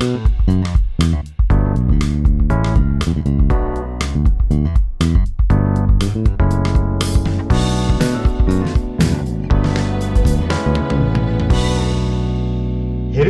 ヘル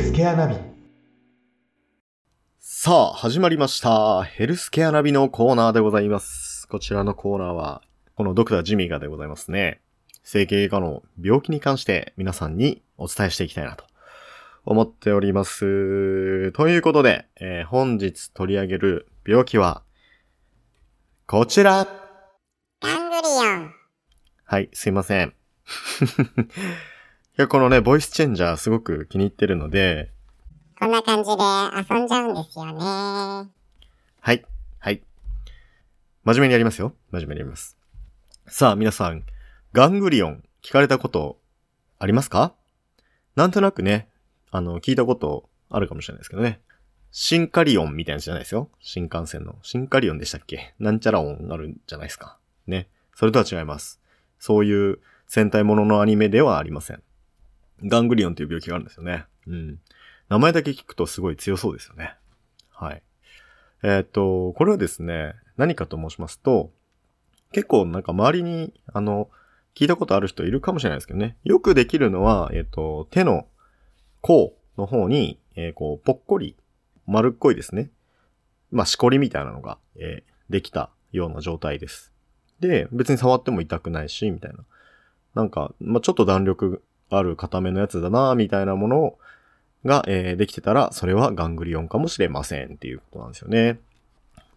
スケアナビさあ、始まりました。ヘルスケアナビのコーナーでございます。こちらのコーナーは、このドクタージミーがでございますね。整形外科の病気に関して皆さんにお伝えしていきたいなと思っております。ということで、えー本日取り上げる病気は、こちらガングリオン。はい、すいません。いや、このね、ボイスチェンジャーすごく気に入ってるので、こんな感じで遊んじゃうんですよね。はい。はい。真面目にやりますよ。真面目にやります。さあ、皆さん、ガングリオン聞かれたことありますか？なんとなくね、あの、聞いたことあるかもしれないですけどね。シンカリオンみたいなやつじゃないですよ。新幹線の。シンカリオンでしたっけ？なんちゃら音あるんじゃないですか？ね。それとは違います。そういう戦隊もののアニメではありません。ガングリオンという病気があるんですよね。うん。名前だけ聞くとすごい強そうですよね。はい。えーっと、これはですね、何かと申しますと、結構なんか周りに、あの、聞いたことある人いるかもしれないですけどね。よくできるのは、えっと、手の甲の方に、えーこう、ぽっこり、丸っこいですね。まあ、しこりみたいなのが、えーできたような状態です。で、別に触っても痛くないし、みたいな。なんか、まあ、ちょっと弾力ある固めのやつだな、みたいなものが、えーできてたら、それはガングリオンかもしれませんっていうことなんですよね。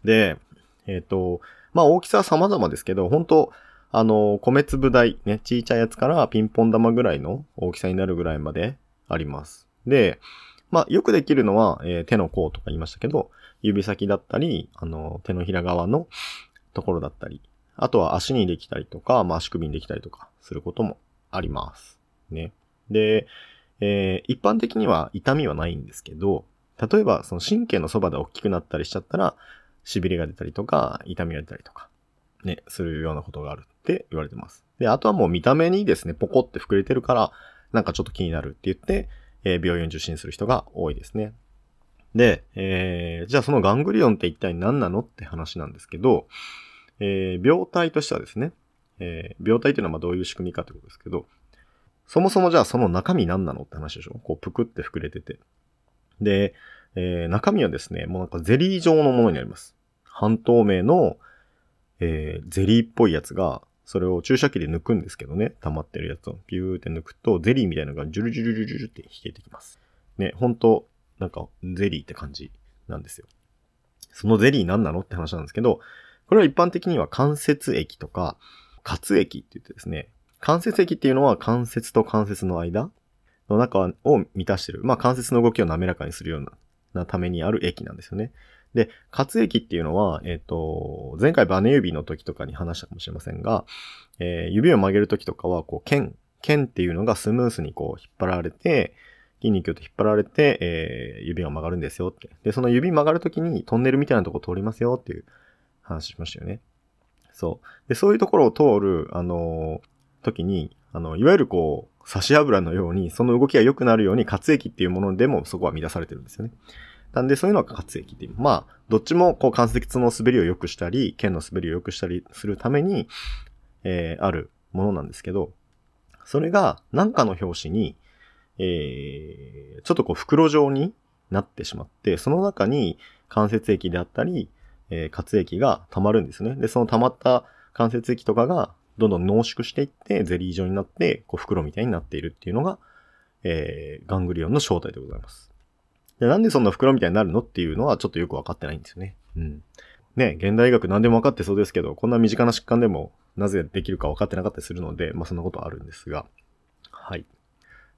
で、えっ、と、まあ、大きさは様々ですけど、本当あの、米粒大、ね、ちいちゃいやつからピンポン玉ぐらいの大きさになるぐらいまであります。で、まあ、よくできるのは、えー手の甲とか言いましたけど、指先だったり、あの、手のひら側のところだったり、あとは足にできたりとか、まあ、足首にできたりとかすることもあります。ね。で、えー一般的には痛みはないんですけど、例えばその神経のそばで大きくなったりしちゃったら、痺れが出たりとか、痛みが出たりとか、ね、するようなことがあるって言われてます。で、あとはもう見た目にですね、ポコって膨れてるから、なんかちょっと気になるって言って、えー病院受診する人が多いですね。で、えーじゃあそのガングリオンって一体何なのって話なんですけど、えー病態としてはですね、えー病態っていうのはまあどういう仕組みかってことですけど、そもそもじゃあその中身何なのって話でしょ？こうぷくって膨れてて。で、えー中身はですね、もうなんかゼリー状のものになります。半透明の、えーゼリーっぽいやつが、それを注射器で抜くんですけどね、溜まってるやつをピューって抜くと、ゼリーみたいなのがジュルジュルジュルジュルって引けてきます。ね、ほんと、なんかゼリーって感じなんですよ。そのゼリー何なのって話なんですけど、これは一般的には関節液とか、活液って言ってですね、関節液っていうのは関節と関節の間の中を満たしてる。まあ関節の動きを滑らかにするようななためにある液なんですよね。で、活液っていうのは、えっ、と、前回バネ指の時とかに話したかもしれませんが、えー指を曲げる時とかは、こう、剣、剣っていうのがスムースにこう引っ張られて、筋肉と引っ張られて、えー指が曲がるんですよって。で、その指曲がる時にトンネルみたいなとこ通りますよっていう話しましたよね。そう。で、そういうところを通る、あのー時に、あの、いわゆるこう、差し油のように、その動きが良くなるように活液っていうものでもそこは乱されてるんですよね。なんで、そういうのが活液っていう。まあ、どっちも、こう、関節の滑りを良くしたり、腱の滑りを良くしたりするために、えー、あるものなんですけど、それが、なんかの表紙に、えー、ちょっとこう、袋状になってしまって、その中に関節液であったり、えー、活液が溜まるんですね。で、その溜まった関節液とかが、どんどん濃縮していって、ゼリー状になって、こう、袋みたいになっているっていうのが、えー、ガングリオンの正体でございます。で、なんでそんな袋みたいになるのっていうのはちょっとよくわかってないんですよね。うん。ね、現代医学何でもわかってそうですけど、こんな身近な疾患でもなぜできるか分かってなかったりするので、まあそんなことはあるんですが。はい。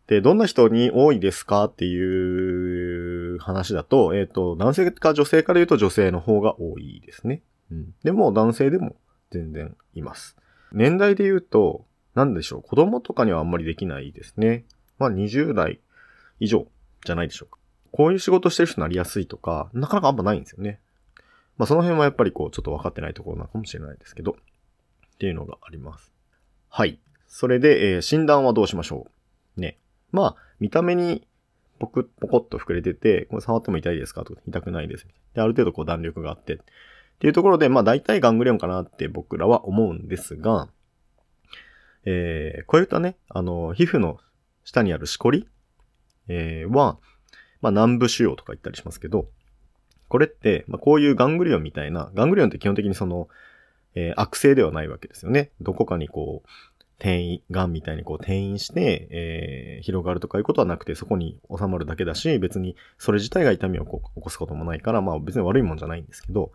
で、どんな人に多いですかっていう話だと、えっ、と、男性か女性から言うと女性の方が多いですね。うん。でも男性でも全然います。年代で言うと、なんでしょう、子供とかにはあんまりできないですね。まあ20代以上じゃないでしょうか。こういう仕事してる人になりやすいとか、なかなかあんまないんですよね。まあその辺はやっぱりこう、ちょっと分かってないところなのかもしれないですけど、っていうのがあります。はい。それで、えー診断はどうしましょうね。まあ、見た目にポク、ポコッと膨れてて、これ触っても痛いですかとか、痛くないです。で、ある程度こう弾力があって、っていうところで、まあ大体ガングリオンかなって僕らは思うんですが、えー、こういったね、あの、皮膚の下にあるしこり、えー、は、まあ南部腫瘍とか言ったりしますけど、これって、まあこういうガングリオンみたいな、ガングリオンって基本的にその、えー、悪性ではないわけですよね。どこかにこう、転移、癌みたいにこう転移して、えー、広がるとかいうことはなくて、そこに収まるだけだし、別にそれ自体が痛みをこう起こすこともないから、まあ別に悪いもんじゃないんですけど、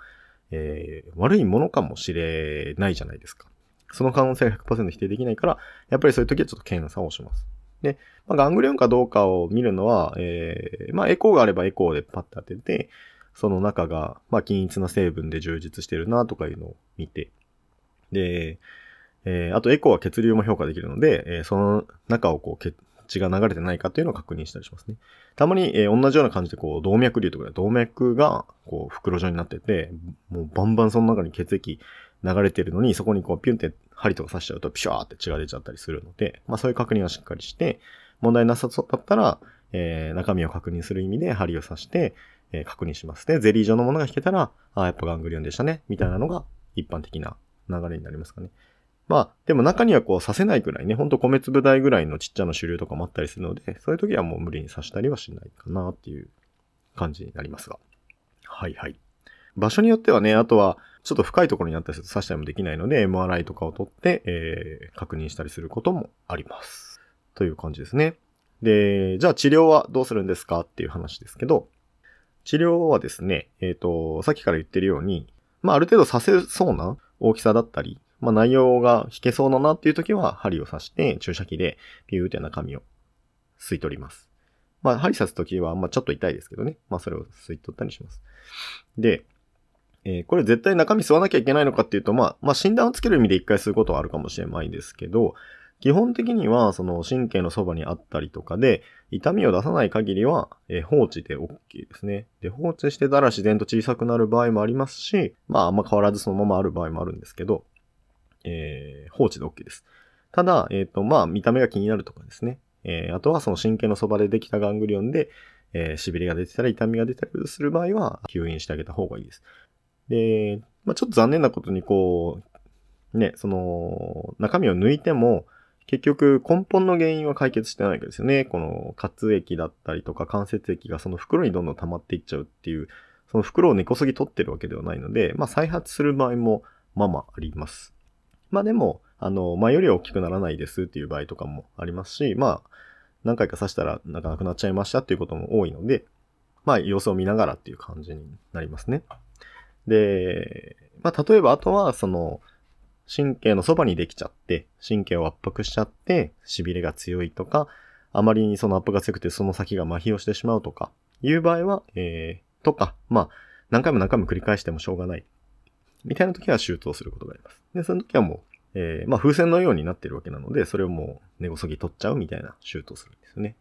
えー、悪いものかもしれないじゃないですか。その可能性が100%否定できないから、やっぱりそういう時はちょっと検査をします。で、まあ、ガングリオンかどうかを見るのは、えー、まあ、エコーがあればエコーでパッと当てて、その中が、まあ、均一な成分で充実してるなとかいうのを見て、で、えー、あとエコーは血流も評価できるので、えー、その中をこう血が流れてないかっていうのを確認したりしますね。たまに、えー、同じような感じでこう動脈瘤とかで動脈がこう袋状になってて、もうバンバンその中に血液流れてるのに、そこにこうピュンって針とか刺しちゃうとピシャーって血が出ちゃったりするので、まあそういう確認はしっかりして、問題なさそうだったら、えー、中身を確認する意味で針を刺して、えー、確認します。で、ゼリー状のものが引けたら、あやっぱガングリオンでしたね、みたいなのが一般的な流れになりますかね。まあ、でも中にはこう刺せないくらいね、ほんと米粒大ぐらいのちっちゃな種類とかもあったりするので、そういう時はもう無理に刺したりはしないかなっていう感じになりますが。はいはい。場所によってはね、あとは、ちょっと深いところになったりすると刺したりもできないので、MRI とかを取って、えー、確認したりすることもあります。という感じですね。で、じゃあ治療はどうするんですかっていう話ですけど、治療はですね、えっ、ー、と、さっきから言ってるように、まあ、ある程度刺せそうな大きさだったり、まあ、内容が引けそうだなっていう時は、針を刺して注射器でピューって中身を吸い取ります。まあ、針刺す時は、まあ、ちょっと痛いですけどね。まあ、それを吸い取ったりします。で、えー、これ絶対中身吸わなきゃいけないのかっていうと、まあ、まあ、診断をつける意味で一回吸うことはあるかもしれないですけど、基本的には、その神経のそばにあったりとかで、痛みを出さない限りは、えー、放置で OK ですね。で、放置してたら自然と小さくなる場合もありますし、まあ、あんま変わらずそのままある場合もあるんですけど、えー、放置で OK です。ただ、えっ、と、まあ、見た目が気になるとかですね。え、あとはその神経のそばでできたガングリオンで、えー、痺れが出てたら痛みが出たりする場合は、吸引してあげた方がいいです。で、まあ、ちょっと残念なことにこう、ね、その、中身を抜いても、結局根本の原因は解決してないわけですよね。この活液だったりとか関節液がその袋にどんどん溜まっていっちゃうっていう、その袋を根こそぎ取ってるわけではないので、まあ再発する場合もまあまああります。まあでも、あの、前よりは大きくならないですっていう場合とかもありますし、まあ、何回か刺したらなかなくなっちゃいましたっていうことも多いので、まあ様子を見ながらっていう感じになりますね。で、まあ例えばあとはその、神経のそばにできちゃって、神経を圧迫しちゃって、痺れが強いとか、あまりにその圧迫が強くてその先が麻痺をしてしまうとか、いう場合は、えー、とか、まあ、何回も何回も繰り返してもしょうがない。みたいな時は手術をすることがあります。で、その時はもう、えー、まあ風船のようになってるわけなので、それをもう根こそぎ取っちゃうみたいな手術をするんですよね。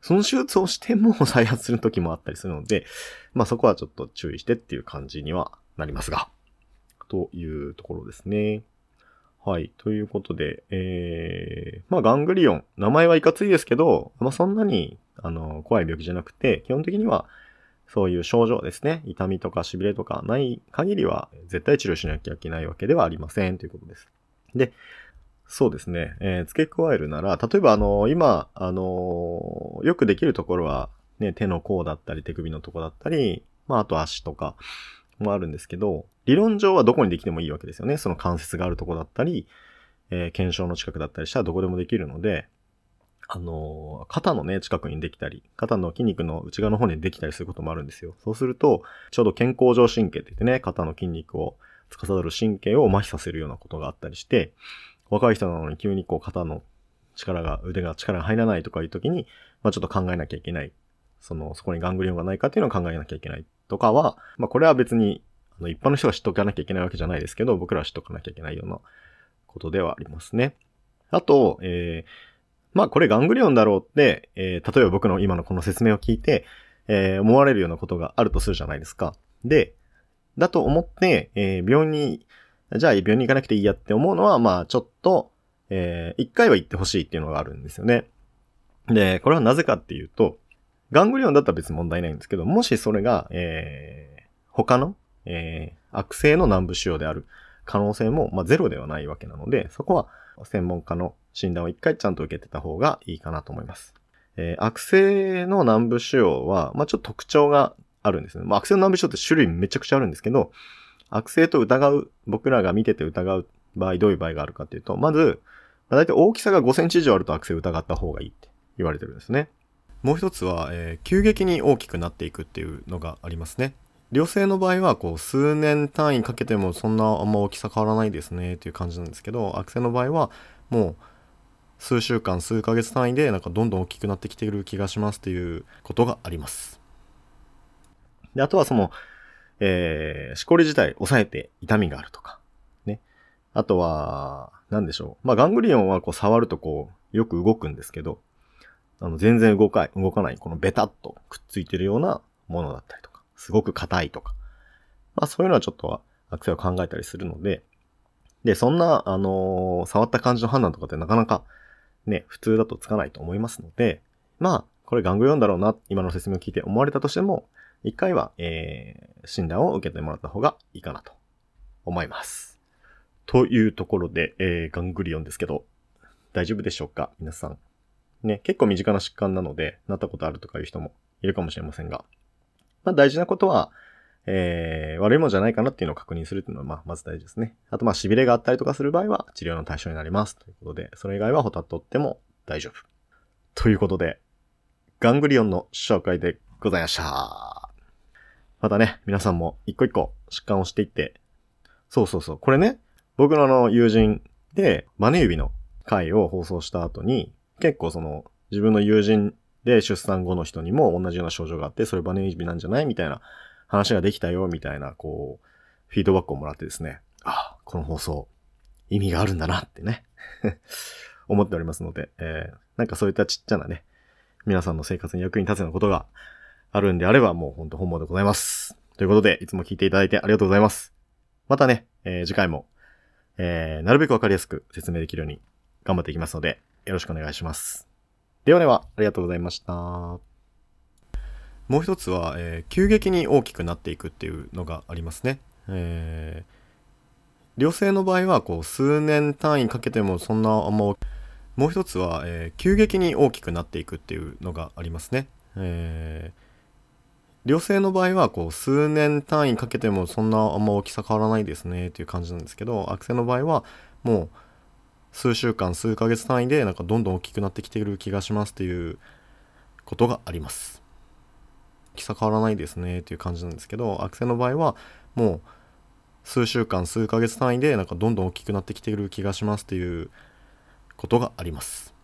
その手術をしても 再発する時もあったりするので、まあそこはちょっと注意してっていう感じにはなりますが、というところですね。はい。ということで、えー、まあ、ガングリオン。名前はいかついですけど、まあ、そんなに、あの、怖い病気じゃなくて、基本的には、そういう症状ですね。痛みとか痺れとかない限りは、絶対治療しなきゃいけないわけではありません。ということです。で、そうですね。えー、付け加えるなら、例えば、あの、今、あの、よくできるところは、ね、手の甲だったり、手首のとこだったり、まあ、あと足とかもあるんですけど、理論上はどこにできてもいいわけですよね。その関節があるとこだったり、えー、検証の近くだったりしたらどこでもできるので、あのー、肩のね、近くにできたり、肩の筋肉の内側の方にできたりすることもあるんですよ。そうすると、ちょうど健康上神経って言ってね、肩の筋肉を司る神経を麻痺させるようなことがあったりして、若い人なのに急にこう肩の力が、腕が力が入らないとかいう時に、まあちょっと考えなきゃいけない。その、そこにガングリオンがないかっていうのを考えなきゃいけないとかは、まあこれは別にあの、一般の人が知っとかなきゃいけないわけじゃないですけど、僕らは知っとかなきゃいけないようなことではありますね。あと、えー、まあこれガングリオンだろうって、えー、例えば僕の今のこの説明を聞いて、えー、思われるようなことがあるとするじゃないですか。で、だと思って、えー、病院に、じゃあ病院に行かなくていいやって思うのは、まあちょっと、えー、一回は行ってほしいっていうのがあるんですよね。で、これはなぜかっていうと、ガングリオンだったら別に問題ないんですけど、もしそれが、えー、他の、えー、悪性の南部腫瘍である可能性も、まあ、ゼロではないわけなので、そこは専門家の診断を一回ちゃんと受けてた方がいいかなと思います。えー、悪性の南部腫瘍は、まあ、ちょっと特徴があるんですね。まあ、悪性の南部腫瘍って種類めちゃくちゃあるんですけど、悪性と疑う、僕らが見てて疑う場合、どういう場合があるかっていうと、まず、まあ、大体大きさが5センチ以上あると悪性疑った方がいいって言われてるんですね。もう一つは、えー、急激に大きくなっていくっていうのがありますね。良性の場合は、こう、数年単位かけてもそんなあんま大きさ変わらないですねっていう感じなんですけど、悪性の場合は、もう、数週間、数ヶ月単位で、なんかどんどん大きくなってきている気がしますっていうことがあります。で、あとはその、えー、しこり自体抑えて痛みがあるとか、ね。あとは、なんでしょう。まあ、ガングリオンはこう触るとこう、よく動くんですけど、あの、全然動かい動かない、このベタっとくっついてるようなものだったりとか、すごく硬いとか。まあ、そういうのはちょっとは、アクセを考えたりするので、で、そんな、あのー、触った感じの判断とかってなかなか、ね、普通だとつかないと思いますので、まあ、これガングリオンだろうな、今の説明を聞いて思われたとしても、一回は、えー、診断を受けてもらった方がいいかなと思います。というところで、えー、ガングリオンですけど、大丈夫でしょうか？皆さん。ね、結構身近な疾患なので、なったことあるとかいう人もいるかもしれませんが、まあ大事なことは、えー、悪いもんじゃないかなっていうのを確認するっていうのは、まあ、まず大事ですね。あと、まあ、痺れがあったりとかする場合は、治療の対象になります。ということで、それ以外はほたっとっても大丈夫。ということで、ガングリオンの紹介でございました。またね、皆さんも一個一個疾患をしていって、そうそうそう、これね、僕のあの友人で、マネ指の回を放送した後に、結構その、自分の友人で出産後の人にも同じような症状があって、それバネ指なんじゃないみたいな話ができたよ、みたいな、こう、フィードバックをもらってですね、あ、この放送、意味があるんだなってね思っておりますので、えー、なんかそういったちっちゃなね、皆さんの生活に役に立つようなことがあるんであれば、もうほんと本望でございます。ということで、いつも聞いていただいてありがとうございます。またね、えー、次回も、えー、なるべくわかりやすく説明できるように頑張っていきますので、よろしくお願いします。ではでは、ありがとうございました。もう一つは、えー、急激に大きくなっていくっていうのがありますね。えー、良性の場合は、こう、数年単位かけてもそんなあんま、もう一つは、えー、急激に大きくなっていくっていうのがありますね。えー良性の場合は、こう、数年単位かけてもそんなあんま大きさ変わらないですねっていう感じなんですけど、悪性の場合は、もう、数週間、数ヶ月単位で、なんかどんどん大きくなってきている気がしますっていうことがあります。大きさ変わらないですねっていう感じなんですけど、悪性の場合は、もう、数週間、数ヶ月単位で、なんかどんどん大きくなってきている気がしますっていうことがあります。